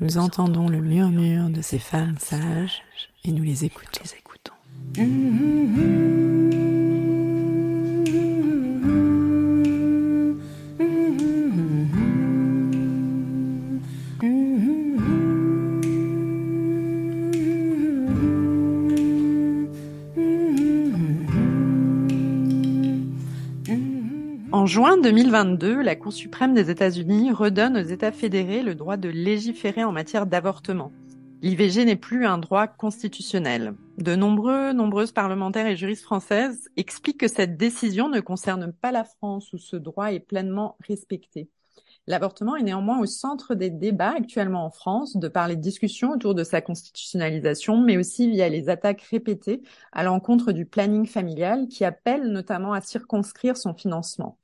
Nous entendons le murmure de ces femmes sages et nous les écoutons. Les écoutons. En juin 2022, la Cour suprême des États-Unis redonne aux États fédérés le droit de légiférer en matière d'avortement. L'IVG n'est plus un droit constitutionnel. De nombreux, nombreuses parlementaires et juristes françaises expliquent que cette décision ne concerne pas la France où ce droit est pleinement respecté. L'avortement est néanmoins au centre des débats actuellement en France, de par les discussions autour de sa constitutionnalisation, mais aussi via les attaques répétées à l'encontre du planning familial qui appelle notamment à circonscrire son financement.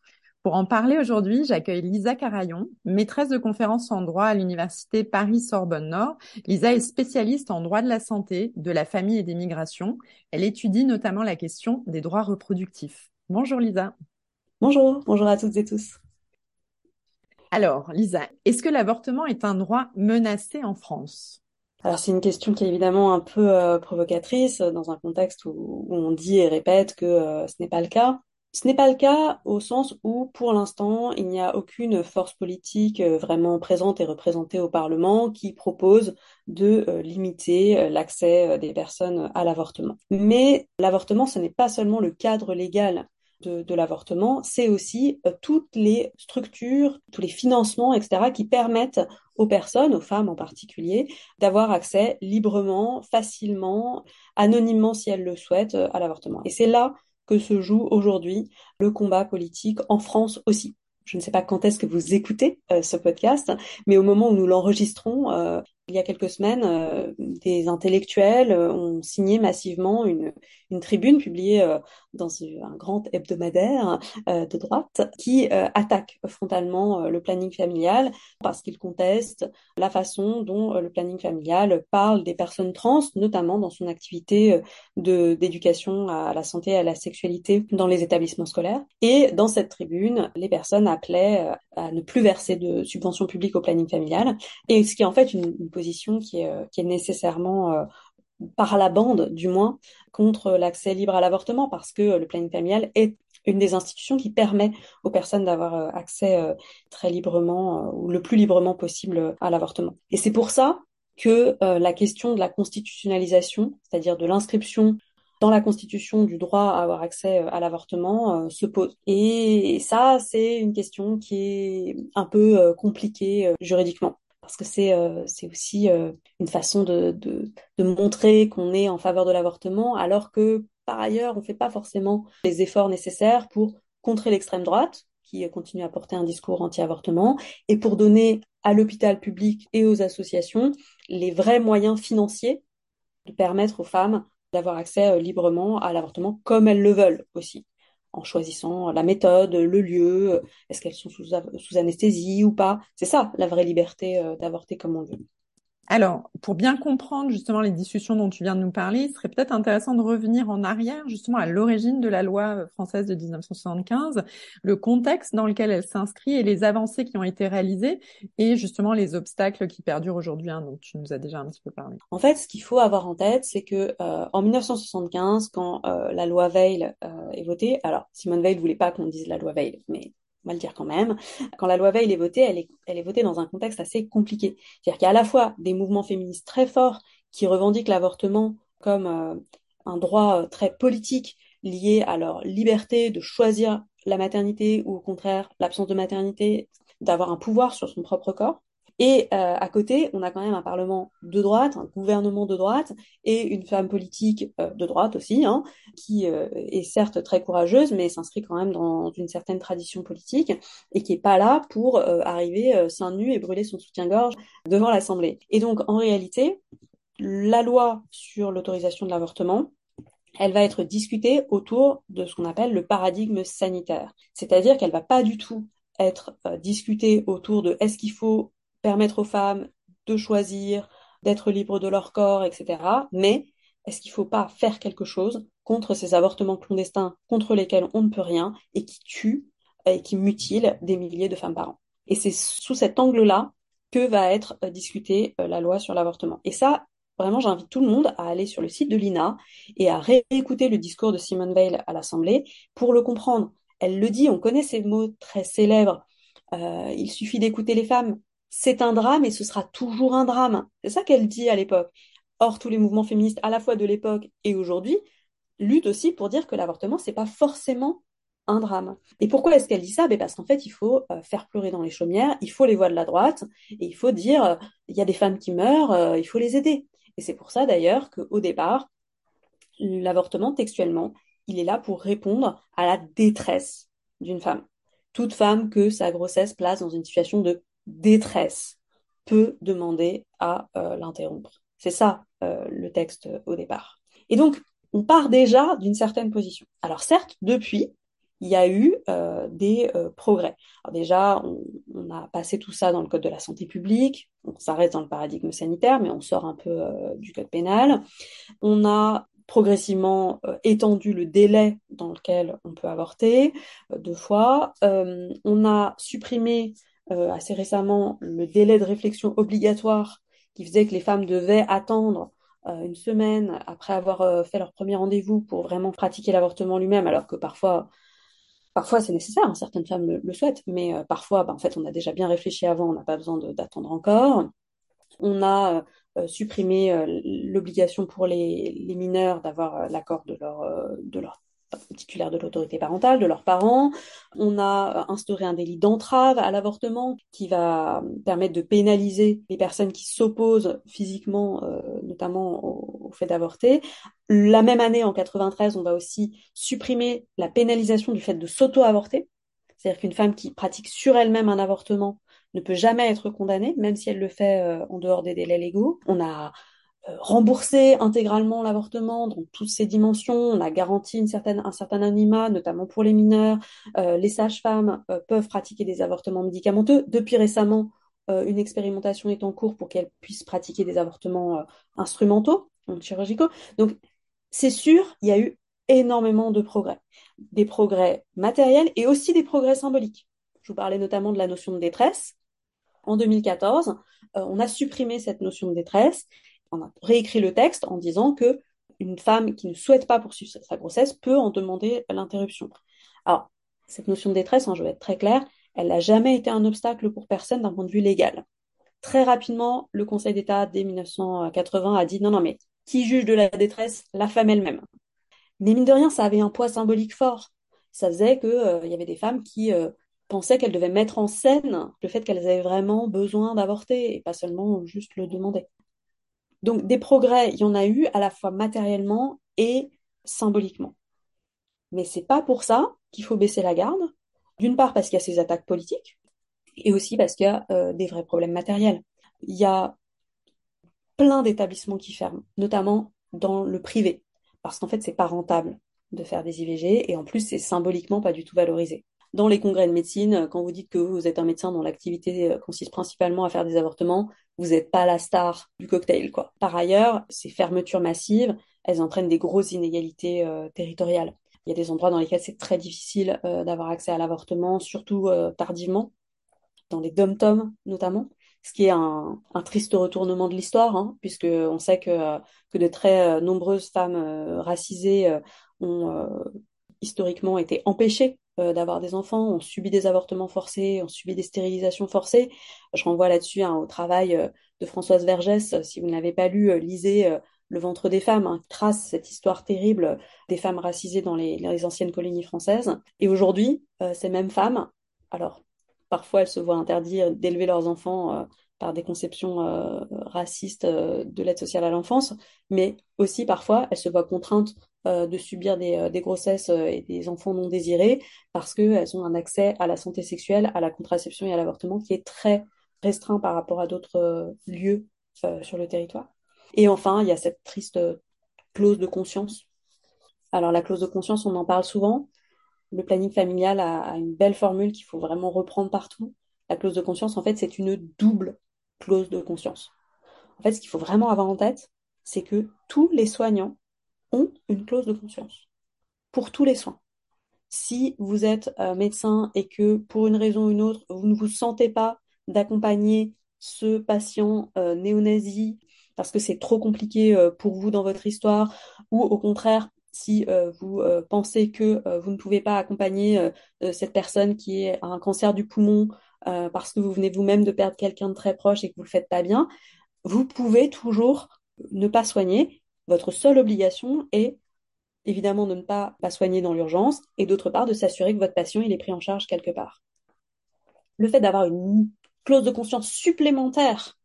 Pour en parler aujourd'hui, j'accueille Lisa Carayon, maîtresse de conférences en droit à l'université Paris-Sorbonne Nord. Lisa est spécialiste en droit de la santé, de la famille et des migrations. Elle étudie notamment la question des droits reproductifs. Bonjour Lisa. Bonjour, bonjour à toutes et tous. Alors, Lisa, est-ce que l'avortement est un droit menacé en France? Alors c'est une question qui est évidemment un peu euh, provocatrice dans un contexte où, on dit et répète que euh, ce n'est pas le cas. Ce n'est pas le cas au sens où, pour l'instant, il n'y a aucune force politique euh, vraiment présente et représentée au Parlement qui propose de euh, limiter euh, l'accès des personnes à l'avortement. Mais l'avortement, ce n'est pas seulement le cadre légal de, l'avortement, c'est aussi toutes les structures, tous les financements, etc., qui permettent aux personnes, aux femmes en particulier, d'avoir accès librement, facilement, anonymement si elles le souhaitent, à l'avortement. Et c'est là que se joue aujourd'hui le combat politique en France aussi. Je ne sais pas quand est-ce que vous écoutez euh, ce podcast, mais au moment où nous l'enregistrons, euh, il y a quelques semaines, euh, des intellectuels ont signé massivement une, une tribune publiée dans un grand hebdomadaire euh, de droite qui euh, attaque frontalement euh, le planning familial parce qu'il conteste la façon dont le planning familial parle des personnes trans, notamment dans son activité de d'éducation à la santé et à la sexualité dans les établissements scolaires. Et dans cette tribune, les personnes appelaient à ne plus verser de subventions publiques au planning familial, et ce qui est en fait une position qui est, nécessairement par la bande du moins, contre l'accès libre à l'avortement, parce que le planning familial est une des institutions qui permet aux personnes d'avoir euh, accès euh, très librement euh, ou le plus librement possible à l'avortement. Et c'est pour ça que la question de la constitutionnalisation, c'est-à-dire de l'inscription dans la Constitution du droit à avoir accès à l'avortement se pose. Et ça, c'est une question qui est un peu compliquée juridiquement parce que c'est euh, aussi euh, une façon de, de, montrer qu'on est en faveur de l'avortement, alors que par ailleurs, on ne fait pas forcément les efforts nécessaires pour contrer l'extrême droite, qui continue à porter un discours anti-avortement, et pour donner à l'hôpital public et aux associations les vrais moyens financiers de permettre aux femmes d'avoir accès euh, librement à l'avortement comme elles le veulent aussi en choisissant la méthode, le lieu, est-ce qu'elles sont sous, sous anesthésie ou pas. C'est ça la vraie liberté euh, d'avorter comme on veut. Alors, pour bien comprendre justement les discussions dont tu viens de nous parler, il serait peut-être intéressant de revenir en arrière justement à l'origine de la loi euh, française de 1975, le contexte dans lequel elle s'inscrit et les avancées qui ont été réalisées et justement les obstacles qui perdurent aujourd'hui, hein, dont tu nous as déjà un petit peu parlé. En fait, ce qu'il faut avoir en tête, c'est que euh, en 1975, quand euh, la loi Veil est votée, alors Simone Veil voulait pas qu'on dise la loi Veil, mais on va le dire quand même, quand la loi Veil est votée, elle est, votée dans un contexte assez compliqué. C'est-à-dire qu'il y a à la fois des mouvements féministes très forts qui revendiquent l'avortement comme euh, un droit euh, très politique lié à leur liberté de choisir la maternité ou au contraire l'absence de maternité, d'avoir un pouvoir sur son propre corps. Et euh, à côté, on a quand même un parlement de droite, un gouvernement de droite et une femme politique euh, de droite aussi, hein, qui euh, est certes très courageuse, mais s'inscrit quand même dans une certaine tradition politique et qui est pas là pour arriver seins nus et brûler son soutien-gorge devant l'Assemblée. Et donc, en réalité, la loi sur l'autorisation de l'avortement, elle va être discutée autour de ce qu'on appelle le paradigme sanitaire. C'est-à-dire qu'elle va pas du tout être discutée autour de est-ce qu'il faut permettre aux femmes de choisir, d'être libres de leur corps, etc. Mais est-ce qu'il ne faut pas faire quelque chose contre ces avortements clandestins contre lesquels on ne peut rien et qui tuent et qui mutilent des milliers de femmes par an? Et c'est sous cet angle-là que va être discutée la loi sur l'avortement. Et ça, vraiment, j'invite tout le monde à aller sur le site de l'INA et à réécouter le discours de Simone Veil à l'Assemblée pour le comprendre. Elle le dit, on connaît ces mots très célèbres. Euh, il suffit d'écouter les femmes. C'est un drame et ce sera toujours un drame. C'est ça qu'elle dit à l'époque. Or, tous les mouvements féministes, à la fois de l'époque et aujourd'hui, luttent aussi pour dire que l'avortement, c'est pas forcément un drame. Et pourquoi est-ce qu'elle dit ça? Ben Parce qu'en fait, il faut euh, faire pleurer dans les chaumières, il faut les voix de la droite, et il faut dire, euh, il y a des femmes qui meurent, il faut les aider. Et c'est pour ça d'ailleurs qu'au départ, l'avortement, textuellement, il est là pour répondre à la détresse d'une femme. Toute femme que sa grossesse place dans une situation de détresse peut demander à euh, l'interrompre. C'est ça euh, le texte au départ. Et donc, on part déjà d'une certaine position. Alors certes, depuis, il y a eu euh, des progrès. Alors déjà, on, on, a passé tout ça dans le Code de la santé publique, on s'arrête dans le paradigme sanitaire, mais on sort un peu du Code pénal. On a progressivement euh, étendu le délai dans lequel on peut avorter euh, deux fois. Euh, on a supprimé assez récemment le délai de réflexion obligatoire qui faisait que les femmes devaient attendre une semaine après avoir fait leur premier rendez-vous pour vraiment pratiquer l'avortement lui-même, alors que parfois Parfois, c'est nécessaire, hein, certaines femmes le, souhaitent, mais parfois, bah, en fait, on a déjà bien réfléchi avant, on n'a pas besoin d'attendre encore. On a euh, supprimer euh, l'obligation pour les, les mineurs d'avoir euh, l'accord de leur, de leur titulaire de l'autorité parentale, de leurs parents. On a instauré un délit d'entrave à l'avortement qui va permettre de pénaliser les personnes qui s'opposent physiquement, euh, notamment au, au fait d'avorter. La même année, en 93, on va aussi supprimer la pénalisation du fait de s'auto-avorter. C'est-à-dire qu'une femme qui pratique sur elle-même un avortement ne peut jamais être condamnée, même si elle le fait euh, en dehors des délais légaux. On a euh, remboursé intégralement l'avortement dans toutes ses dimensions. On a garanti un certain anonymat, notamment pour les mineurs. Euh, les sages-femmes peuvent pratiquer des avortements médicamenteux. Depuis récemment, une expérimentation est en cours pour qu'elles puissent pratiquer des avortements instrumentaux, donc chirurgicaux. Donc, c'est sûr, il y a eu énormément de progrès. Des progrès matériels et aussi des progrès symboliques. Je vous parlais notamment de la notion de détresse en 2014, euh, on a supprimé cette notion de détresse. On a réécrit le texte en disant que une femme qui ne souhaite pas poursuivre sa grossesse peut en demander l'interruption. Alors, cette notion de détresse, hein, je vais être très claire, elle n'a jamais été un obstacle pour personne d'un point de vue légal. Très rapidement, le Conseil d'État, dès 1980, a dit non, non, mais qui juge de la détresse? La femme elle-même. Mais mine de rien, ça avait un poids symbolique fort. Ça faisait qu'il euh, y avait des femmes qui euh, pensaient qu'elles devaient mettre en scène le fait qu'elles avaient vraiment besoin d'avorter et pas seulement juste le demander. Donc des progrès, il y en a eu à la fois matériellement et symboliquement. Mais c'est pas pour ça qu'il faut baisser la garde. D'une part parce qu'il y a ces attaques politiques et aussi parce qu'il y a euh, des vrais problèmes matériels. Il y a plein d'établissements qui ferment, notamment dans le privé, parce qu'en fait c'est pas rentable de faire des IVG et en plus c'est symboliquement pas du tout valorisé dans les congrès de médecine, euh, quand vous dites que vous êtes un médecin dont l'activité euh, consiste principalement à faire des avortements, vous n'êtes pas la star du cocktail, quoi. Par ailleurs, ces fermetures massives, elles entraînent des grosses inégalités euh, territoriales. Il y a des endroits dans lesquels c'est très difficile d'avoir accès à l'avortement, surtout tardivement, dans les dom-toms notamment, ce qui est un, triste retournement de l'histoire, hein, puisque on sait que, que de très nombreuses femmes racisées ont historiquement été empêchées euh, d'avoir des enfants, ont subi des avortements forcés, ont subi des stérilisations forcées. Je renvoie là-dessus hein, au travail euh, de Françoise Vergès. Si vous ne l'avez pas lu, euh, lisez Le ventre des femmes, hein, qui trace cette histoire terrible des femmes racisées dans les, anciennes colonies françaises. Et aujourd'hui, ces mêmes femmes, alors parfois elles se voient interdire d'élever leurs enfants par des conceptions euh, racistes euh, de l'aide sociale à l'enfance, mais aussi parfois elles se voient contraintes euh, de subir des, des grossesses et des enfants non désirés parce qu'elles ont un accès à la santé sexuelle, à la contraception et à l'avortement qui est très restreint par rapport à d'autres lieux sur le territoire. Et enfin, il y a cette triste clause de conscience. Alors la clause de conscience, on en parle souvent. Le planning familial a une belle formule qu'il faut vraiment reprendre partout. La clause de conscience, en fait, c'est une double clause de conscience. En fait, ce qu'il faut vraiment avoir en tête, c'est que tous les soignants ont une clause de conscience pour tous les soins. Si vous êtes euh, médecin et que pour une raison ou une autre, vous ne vous sentez pas d'accompagner ce patient néo-nazi parce que c'est trop compliqué pour vous dans votre histoire, ou au contraire, si vous pensez que vous ne pouvez pas accompagner cette personne qui a un cancer du poumon parce que vous venez vous-même de perdre quelqu'un de très proche et que vous le faites pas bien, vous pouvez toujours ne pas soigner. Votre seule obligation est évidemment de ne pas, soigner dans l'urgence et d'autre part de s'assurer que votre patient est pris en charge quelque part. Le fait d'avoir une clause de conscience supplémentaire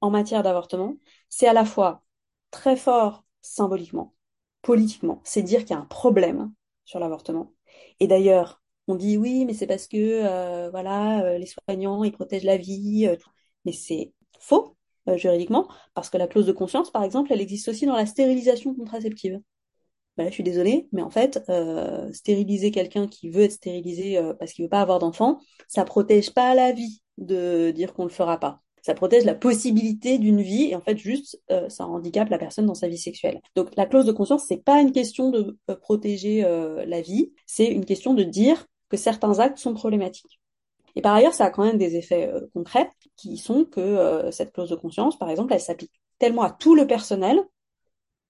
en matière d'avortement, c'est à la fois très fort symboliquement, politiquement, c'est dire qu'il y a un problème sur l'avortement. Et d'ailleurs, on dit oui, mais c'est parce que euh, voilà, euh, les soignants ils protègent la vie, euh, mais c'est faux juridiquement parce que la clause de conscience, par exemple, elle existe aussi dans la stérilisation contraceptive. Ben là, je suis désolée, mais en fait, stériliser quelqu'un qui veut être stérilisé parce qu'il veut pas avoir d'enfant, ça protège pas la vie de dire qu'on le fera pas ça protège la possibilité d'une vie et en fait juste euh, ça handicape la personne dans sa vie sexuelle. Donc la clause de conscience c'est pas une question de euh, protéger euh, la vie, c'est une question de dire que certains actes sont problématiques. Et par ailleurs, ça a quand même des effets concrets qui sont que cette clause de conscience, par exemple, elle s'applique tellement à tout le personnel,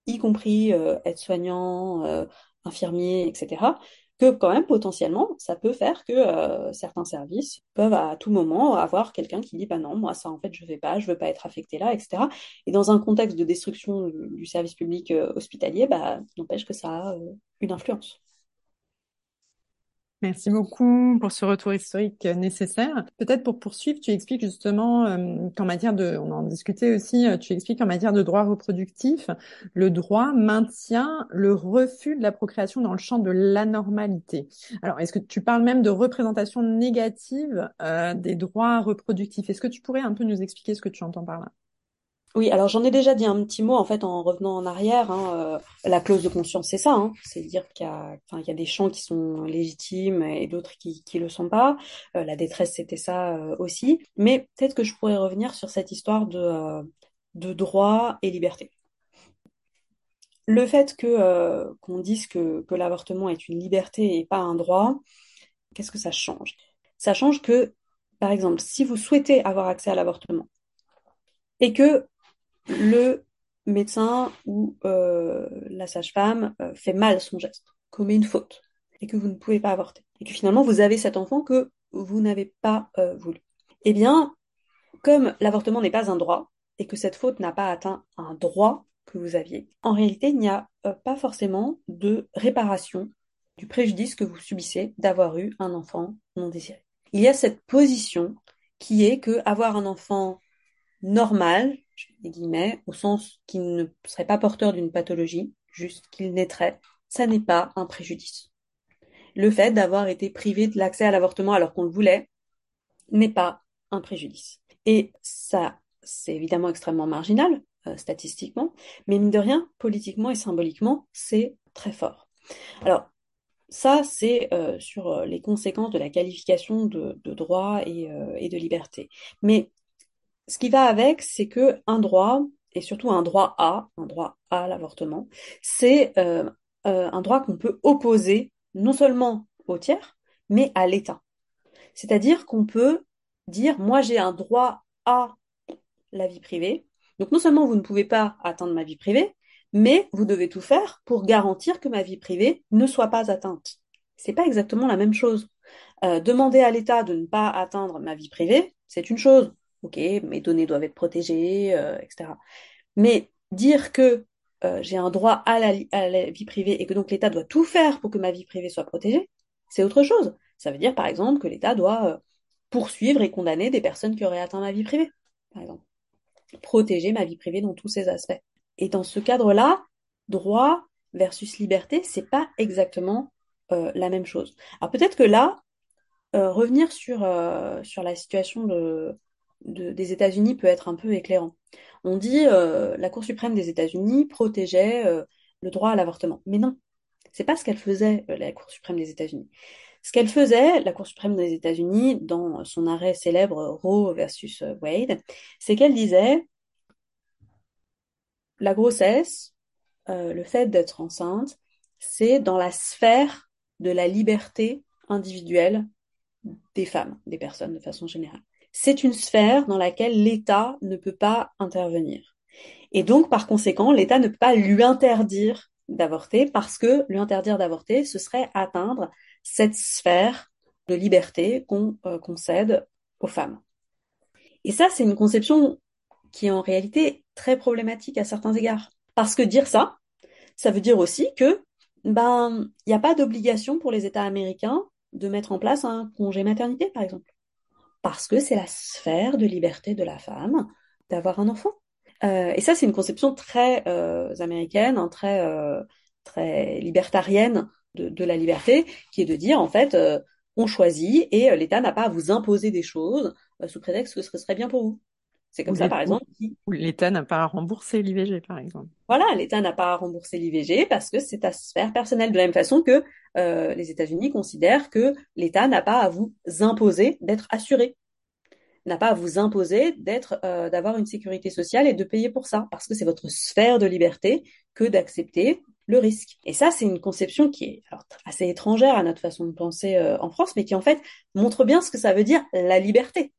y compris aides-soignants, infirmiers, etc., que quand même potentiellement ça peut faire que euh, certains services peuvent à tout moment avoir quelqu'un qui dit bah non moi ça en fait je vais pas je veux pas être affecté là etc et dans un contexte de destruction du service public euh, hospitalier bah n'empêche que ça a euh, une influence Merci beaucoup pour ce retour historique nécessaire. Peut-être pour poursuivre, tu expliques justement euh, qu'en matière de, on en discutait aussi, euh, tu expliques qu'en matière de droit reproductif, le droit maintient le refus de la procréation dans le champ de l'anormalité. Alors, est-ce que tu parles même de représentation négative euh, des droits reproductifs? Est-ce que tu pourrais un peu nous expliquer ce que tu entends par là? Oui, alors j'en ai déjà dit un petit mot en fait en revenant en arrière. Hein, euh, la clause de conscience, c'est ça, hein, c'est dire qu'il y a, des champs qui sont légitimes et d'autres qui qui le sont pas. Euh, la détresse, c'était ça euh, aussi. Mais peut-être que je pourrais revenir sur cette histoire de de droit et liberté. Le fait que qu'on dise que que l'avortement est une liberté et pas un droit, qu'est-ce que ça change? Ça change que, par exemple, si vous souhaitez avoir accès à l'avortement et que le médecin ou euh, la sage-femme euh, fait mal son geste, commet une faute, et que vous ne pouvez pas avorter, et que finalement vous avez cet enfant que vous n'avez pas euh, voulu. Eh bien, comme l'avortement n'est pas un droit, et que cette faute n'a pas atteint un droit que vous aviez, en réalité, il n'y a pas forcément de réparation du préjudice que vous subissez d'avoir eu un enfant non désiré. Il y a cette position qui est que avoir un enfant normal, guillemets, au sens qu'il ne serait pas porteur d'une pathologie, juste qu'il naîtrait, ça n'est pas un préjudice. Le fait d'avoir été privé de l'accès à l'avortement alors qu'on le voulait n'est pas un préjudice. Et ça, c'est évidemment extrêmement marginal, euh, statistiquement, mais mine de rien, politiquement et symboliquement, c'est très fort. Alors, ça, c'est euh, sur euh, les conséquences de la qualification de, droit et, et, de liberté. Mais ce qui va avec, c'est que un droit, et surtout un droit à, un droit à l'avortement, c'est euh, euh, un droit qu'on peut opposer non seulement au tiers, mais à l'État. C'est-à-dire qu'on peut dire, moi j'ai un droit à la vie privée. Donc non seulement vous ne pouvez pas atteindre ma vie privée, mais vous devez tout faire pour garantir que ma vie privée ne soit pas atteinte. C'est pas exactement la même chose. Euh, demander à l'État de ne pas atteindre ma vie privée, c'est une chose ok, mes données doivent être protégées, euh, etc. Mais dire que euh, j'ai un droit à la, vie privée et que donc l'État doit tout faire pour que ma vie privée soit protégée, c'est autre chose. Ça veut dire par exemple que l'État doit euh, poursuivre et condamner des personnes qui auraient atteint ma vie privée, par exemple. Protéger ma vie privée dans tous ses aspects. Et dans ce cadre-là, droit versus liberté, c'est pas exactement la même chose. Alors peut-être que là, revenir sur, sur la situation de, des États-Unis peut être un peu éclairant. On dit euh, la Cour suprême des États-Unis protégeait euh, le droit à l'avortement. Mais non, c'est pas ce qu'elle faisait, euh, la Cour suprême des États-Unis. Ce qu'elle faisait, la Cour suprême des États-Unis, dans son arrêt célèbre Roe versus Wade, c'est qu'elle disait la grossesse, le fait d'être enceinte, c'est dans la sphère de la liberté individuelle des femmes, des personnes de façon générale c'est une sphère dans laquelle l'État ne peut pas intervenir. Et donc, par conséquent, l'État ne peut pas lui interdire d'avorter parce que lui interdire d'avorter, ce serait atteindre cette sphère de liberté qu'on euh, concède aux femmes. Et ça, c'est une conception qui est en réalité très problématique à certains égards. Parce que dire ça, ça veut dire aussi que ben il n'y a pas d'obligation pour les États américains de mettre en place un congé maternité, par exemple. Parce que c'est la sphère de liberté de la femme d'avoir un enfant. Euh, et ça, c'est une conception très euh, américaine, hein, très, euh, très libertarienne de, de, la liberté, qui est de dire, en fait, euh, on choisit et l'État n'a pas à vous imposer des choses sous prétexte que ce serait bien pour vous. C'est comme ça, par exemple. L'État n'a pas à rembourser l'IVG, par exemple. Voilà, l'État n'a pas à rembourser l'IVG parce que c'est ta sphère personnelle. De la même façon que euh, les États-Unis considèrent que l'État n'a pas à vous imposer d'être assuré, n'a pas à vous imposer d'être, euh, d'avoir une sécurité sociale et de payer pour ça, parce que c'est votre sphère de liberté que d'accepter le risque. Et ça, c'est une conception qui est alors, assez étrangère à notre façon de penser euh, en France, mais qui en fait montre bien ce que ça veut dire la liberté.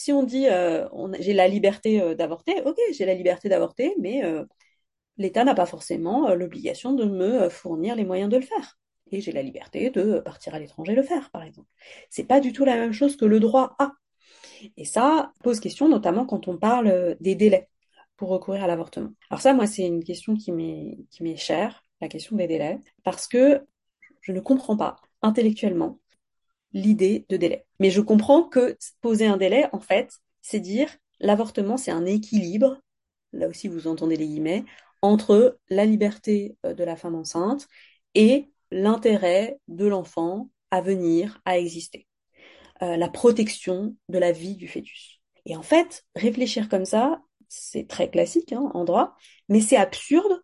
Si on dit euh, j'ai la liberté euh, d'avorter, ok, j'ai la liberté d'avorter, mais euh, l'État n'a pas forcément l'obligation de me fournir les moyens de le faire. Et j'ai la liberté de partir à l'étranger le faire, par exemple. C'est pas du tout la même chose que le droit à. Et ça pose question, notamment quand on parle des délais pour recourir à l'avortement. Alors ça, moi, c'est une question qui m'est qui m'est chère, la question des délais, parce que je ne comprends pas intellectuellement l'idée de délai. Mais je comprends que poser un délai, en fait, c'est dire l'avortement, c'est un équilibre, là aussi vous entendez les guillemets, entre la liberté euh, de la femme enceinte et l'intérêt de l'enfant à venir, à exister, euh, la protection de la vie du fœtus. Et en fait, réfléchir comme ça, c'est très classique hein, en droit, mais c'est absurde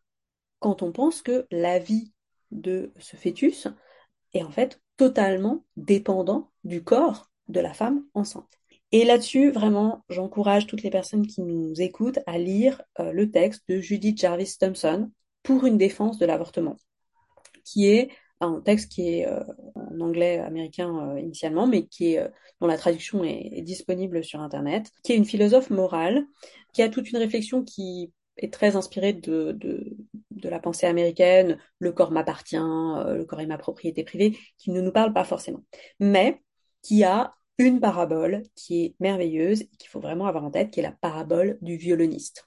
quand on pense que la vie de ce fœtus est en fait totalement dépendant du corps de la femme enceinte. Et là-dessus, vraiment, j'encourage toutes les personnes qui nous écoutent à lire euh, le texte de Judith Jarvis Thompson pour une défense de l'avortement, qui est un texte qui est euh, en anglais américain euh, initialement, mais qui est dont la traduction est, est, disponible sur Internet, qui est une philosophe morale, qui a toute une réflexion qui est très inspiré de, la pensée américaine, le corps m'appartient, euh, le corps est ma propriété privée, qui ne nous parle pas forcément, mais qui a une parabole qui est merveilleuse et qu'il faut vraiment avoir en tête, qui est la parabole du violoniste.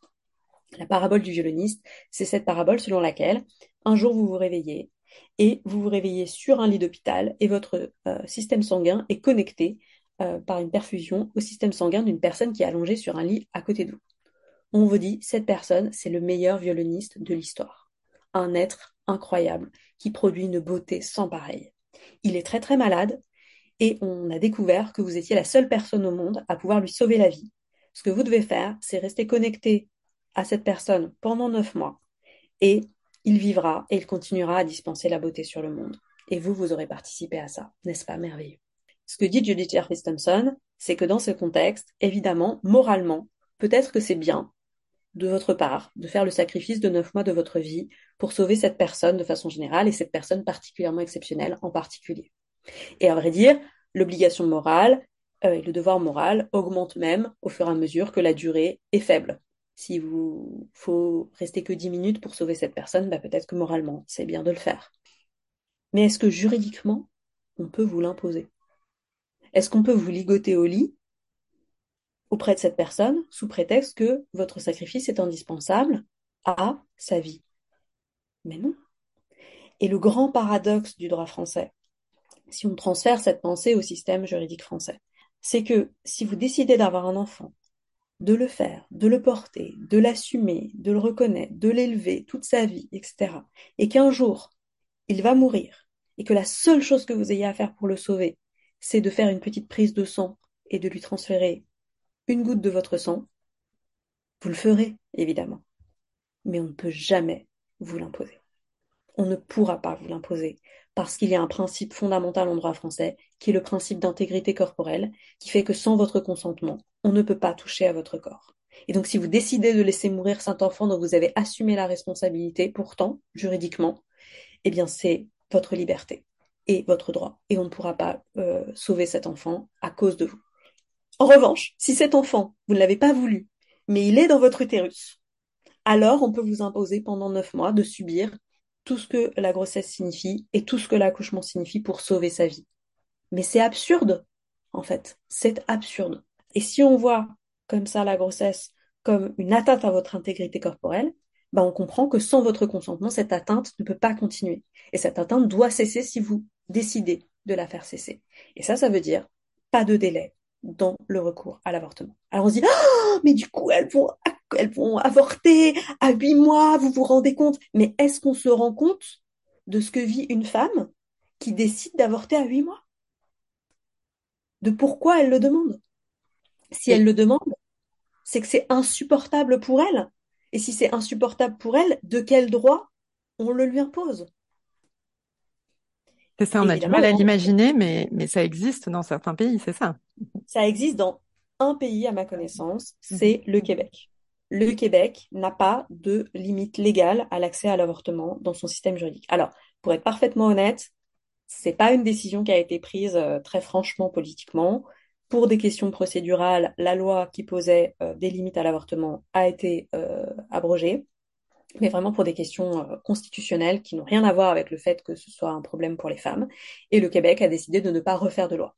La parabole du violoniste, c'est cette parabole selon laquelle un jour vous vous réveillez et vous vous réveillez sur un lit d'hôpital et votre euh, système sanguin est connecté euh, par une perfusion au système sanguin d'une personne qui est allongée sur un lit à côté de vous on vous dit cette personne, c'est le meilleur violoniste de l'histoire. Un être incroyable qui produit une beauté sans pareille. Il est très très malade et on a découvert que vous étiez la seule personne au monde à pouvoir lui sauver la vie. Ce que vous devez faire, c'est rester connecté à cette personne pendant neuf mois et il vivra et il continuera à dispenser la beauté sur le monde. Et vous, vous aurez participé à ça. N'est-ce pas merveilleux? Ce que dit Judith Jervis Thompson, c'est que dans ce contexte, évidemment, moralement, peut-être que c'est bien de votre part de faire le sacrifice de neuf mois de votre vie pour sauver cette personne de façon générale et cette personne particulièrement exceptionnelle en particulier. Et à vrai dire, l'obligation morale euh, le devoir moral augmentent même au fur et à mesure que la durée est faible. Si vous faut rester que dix minutes pour sauver cette personne, bah peut-être que moralement, c'est bien de le faire. Mais est-ce que juridiquement, on peut vous l'imposer? Est-ce qu'on peut vous ligoter au lit auprès de cette personne sous prétexte que votre sacrifice est indispensable à sa vie. Mais non. Et le grand paradoxe du droit français, si on transfère cette pensée au système juridique français, c'est que si vous décidez d'avoir un enfant, de le faire, de le porter, de l'assumer, de le reconnaître, de l'élever toute sa vie, etc., et qu'un jour, il va mourir, et que la seule chose que vous ayez à faire pour le sauver, c'est de faire une petite prise de sang et de lui transférer une goutte de votre sang, vous le ferez, évidemment. Mais on ne peut jamais vous l'imposer. On ne pourra pas vous l'imposer parce qu'il y a un principe fondamental en droit français qui est le principe d'intégrité corporelle qui fait que sans votre consentement, on ne peut pas toucher à votre corps. Et donc si vous décidez de laisser mourir cet enfant dont vous avez assumé la responsabilité, pourtant, juridiquement, eh bien c'est votre liberté et votre droit. Et on ne pourra pas euh, sauver cet enfant à cause de vous. En revanche, si cet enfant, vous ne l'avez pas voulu, mais il est dans votre utérus, alors on peut vous imposer pendant neuf mois de subir tout ce que la grossesse signifie et tout ce que l'accouchement signifie pour sauver sa vie. Mais c'est absurde, en fait. C'est absurde. Et si on voit comme ça la grossesse comme une atteinte à votre intégrité corporelle, ben on comprend que sans votre consentement, cette atteinte ne peut pas continuer. Et cette atteinte doit cesser si vous décidez de la faire cesser. Et ça, ça veut dire pas de délai dans le recours à l'avortement. Alors on se dit, oh, mais du coup, elles vont, elles vont avorter à huit mois, vous vous rendez compte? Mais est-ce qu'on se rend compte de ce que vit une femme qui décide d'avorter à huit mois? De pourquoi elle le demande? Si elle le demande, c'est que c'est insupportable pour elle. Et si c'est insupportable pour elle, de quel droit on le lui impose? C'est ça, on a du mal à l'imaginer, mais, mais ça existe dans certains pays, c'est ça. Ça existe dans un pays, à ma connaissance, c'est le Québec. Le Québec n'a pas de limite légale à l'accès à l'avortement dans son système juridique. Alors, pour être parfaitement honnête, c'est pas une décision qui a été prise euh, très franchement politiquement. Pour des questions procédurales, la loi qui posait euh, des limites à l'avortement a été euh, abrogée, mais vraiment pour des questions euh, constitutionnelles qui n'ont rien à voir avec le fait que ce soit un problème pour les femmes. Et le Québec a décidé de ne pas refaire de loi.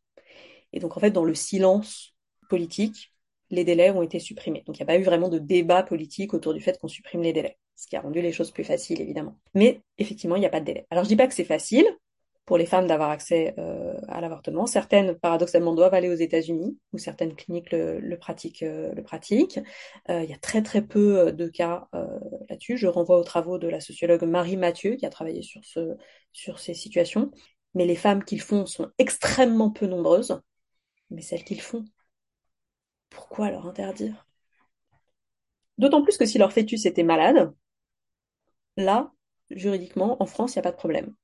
Et donc en fait, dans le silence politique, les délais ont été supprimés. Donc il n'y a pas eu vraiment de débat politique autour du fait qu'on supprime les délais, ce qui a rendu les choses plus faciles évidemment. Mais effectivement, il n'y a pas de délai. Alors je dis pas que c'est facile, pour les femmes d'avoir accès euh, à l'avortement. Certaines, paradoxalement, doivent aller aux États-Unis, où certaines cliniques le, pratiquent. Euh. Euh, il y a très très peu de cas là-dessus. Je renvoie aux travaux de la sociologue Marie Mathieu, qui a travaillé sur, sur ces situations. Mais les femmes qui le font sont extrêmement peu nombreuses. Mais celles qui le font, pourquoi leur interdire? D'autant plus que si leur fœtus était malade, là, juridiquement, en France, il n'y a pas de problème.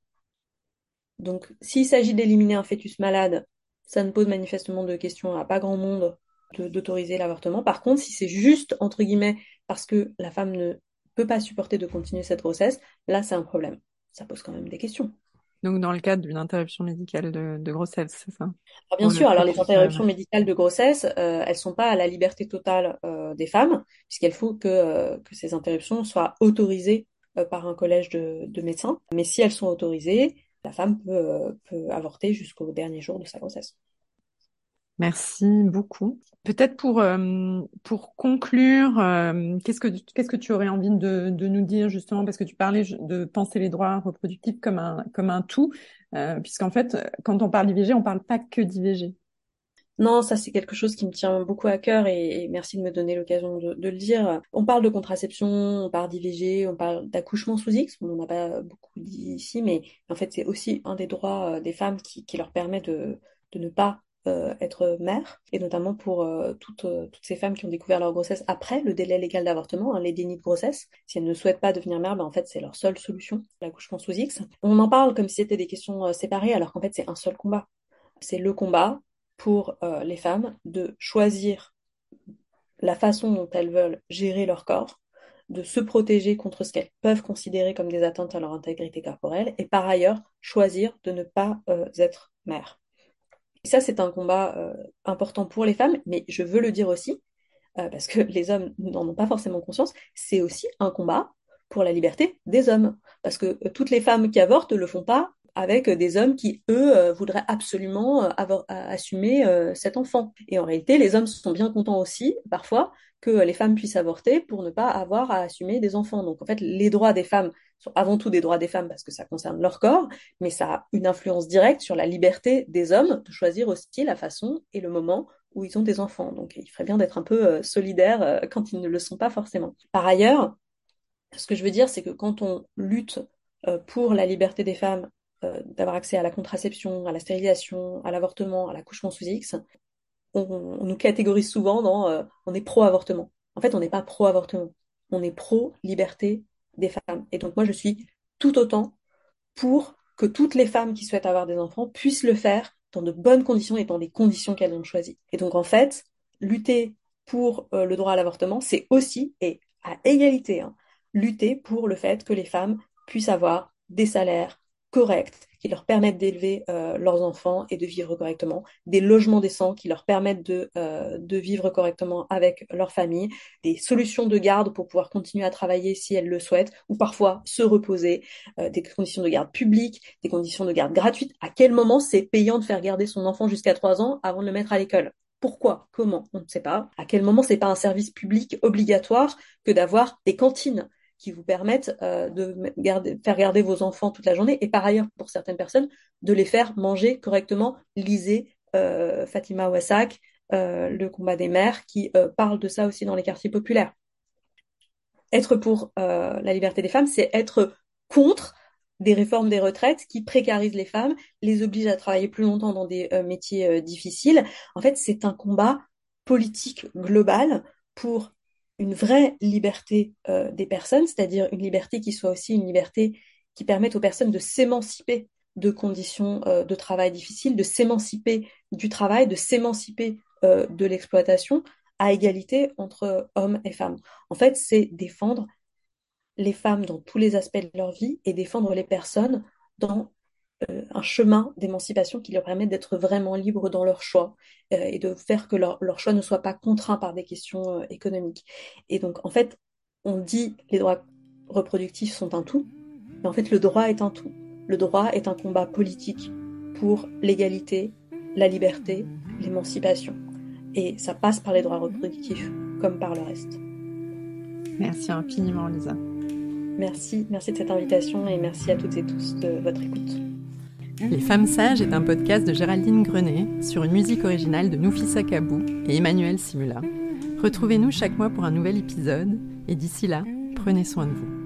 Donc, s'il s'agit d'éliminer un fœtus malade, ça ne pose manifestement de questions à pas grand monde d'autoriser l'avortement. Par contre, si c'est juste, entre guillemets, parce que la femme ne peut pas supporter de continuer cette grossesse, là, c'est un problème. Ça pose quand même des questions. Donc, dans le cadre d'une interruption médicale de, grossesse, c'est ça? Bien sûr, alors les interruptions médicales de grossesse, euh, elles sont pas à la liberté totale euh, des femmes, puisqu'il faut que, euh, que ces interruptions soient autorisées par un collège de, de médecins. Mais si elles sont autorisées, la femme euh, peut, avorter jusqu'au dernier jour de sa grossesse. Merci beaucoup. Peut-être pour euh, pour conclure, euh, qu'est-ce que qu'est-ce que tu aurais envie de, de nous dire justement parce que tu parlais de penser les droits reproductifs comme un comme un tout, puisqu'en fait quand on parle d'IVG, on parle pas que d'IVG. Non, ça c'est quelque chose qui me tient beaucoup à cœur et, merci de me donner l'occasion de, le dire. On parle de contraception, on parle d'IVG, on parle d'accouchement sous X, on n'en a pas beaucoup dit ici, mais en fait c'est aussi un des droits euh, des femmes qui, leur permet de, ne pas euh, être mère, et notamment pour euh, toutes, ces femmes qui ont découvert leur grossesse après le délai légal d'avortement, hein, les dénis de grossesse. Si elles ne souhaitent pas devenir mère, ben, en fait c'est leur seule solution, l'accouchement sous X. On en parle comme si c'était des questions séparées, alors qu'en fait c'est un seul combat. C'est le combat pour euh, les femmes de choisir la façon dont elles veulent gérer leur corps, de se protéger contre ce qu'elles peuvent considérer comme des atteintes à leur intégrité corporelle, et par ailleurs choisir de ne pas euh, être mère. Et ça, c'est un combat euh, important pour les femmes, mais je veux le dire aussi, parce que les hommes n'en ont pas forcément conscience, c'est aussi un combat pour la liberté des hommes. Parce que toutes les femmes qui avortent ne le font pas avec des hommes qui, eux, euh, voudraient absolument euh, avoir, assumer euh, cet enfant. Et en réalité, les hommes sont bien contents aussi, parfois, que les femmes puissent avorter pour ne pas avoir à assumer des enfants. Donc en fait, les droits des femmes sont avant tout des droits des femmes parce que ça concerne leur corps, mais ça a une influence directe sur la liberté des hommes de choisir aussi la façon et le moment où ils ont des enfants. Donc il ferait bien d'être un peu solidaire quand ils ne le sont pas forcément. Par ailleurs, ce que je veux dire, c'est que quand on lutte pour la liberté des femmes euh, d'avoir accès à la contraception, à la stérilisation, à l'avortement, à l'accouchement sous X, on, nous catégorise souvent dans euh, on est pro-avortement. En fait, on n'est pas pro-avortement, on est pro-liberté des femmes. Et donc moi, je suis tout autant pour que toutes les femmes qui souhaitent avoir des enfants puissent le faire dans de bonnes conditions et dans des conditions qu'elles ont choisies. Et donc en fait, lutter pour euh, le droit à l'avortement, c'est aussi, et à égalité, hein, lutter pour le fait que les femmes puissent avoir des salaires correctes qui leur permettent d'élever euh, leurs enfants et de vivre correctement, des logements décents qui leur permettent de, euh, de vivre correctement avec leur famille, des solutions de garde pour pouvoir continuer à travailler si elles le souhaitent, ou parfois se reposer, euh, des conditions de garde publiques, des conditions de garde gratuites. À quel moment c'est payant de faire garder son enfant jusqu'à 3 ans avant de le mettre à l'école? Pourquoi? Comment? On ne sait pas. À quel moment c'est pas un service public obligatoire que d'avoir des cantines? Qui vous permettent euh, de faire garder vos enfants toute la journée et par ailleurs, pour certaines personnes, de les faire manger correctement. Lisez euh, Fatima Wassak, euh, Le combat des mères, qui parle de ça aussi dans les quartiers populaires. Être pour la liberté des femmes, c'est être contre des réformes des retraites qui précarisent les femmes, les obligent à travailler plus longtemps dans des métiers difficiles. En fait, c'est un combat politique global pour une vraie liberté euh, des personnes, c'est-à-dire une liberté qui soit aussi une liberté qui permette aux personnes de s'émanciper de conditions euh, de travail difficiles, de s'émanciper du travail, de s'émanciper euh, de l'exploitation à égalité entre hommes et femmes. En fait, c'est défendre les femmes dans tous les aspects de leur vie et défendre les personnes dans un chemin d'émancipation qui leur permette d'être vraiment libres dans leur choix euh, et de faire que leur, leur, choix ne soit pas contraint par des questions euh, économiques. Et donc, en fait, on dit les droits reproductifs sont un tout, mais en fait, le droit est un tout. Le droit est un combat politique pour l'égalité, la liberté, l'émancipation. Et ça passe par les droits reproductifs comme par le reste. Merci infiniment, Lisa. Merci, merci de cette invitation et merci à toutes et tous de votre écoute. Les Femmes Sages est un podcast de Géraldine Grenet sur une musique originale de Noufissa Kabou et Emmanuel Simula. Retrouvez-nous chaque mois pour un nouvel épisode et d'ici là, prenez soin de vous.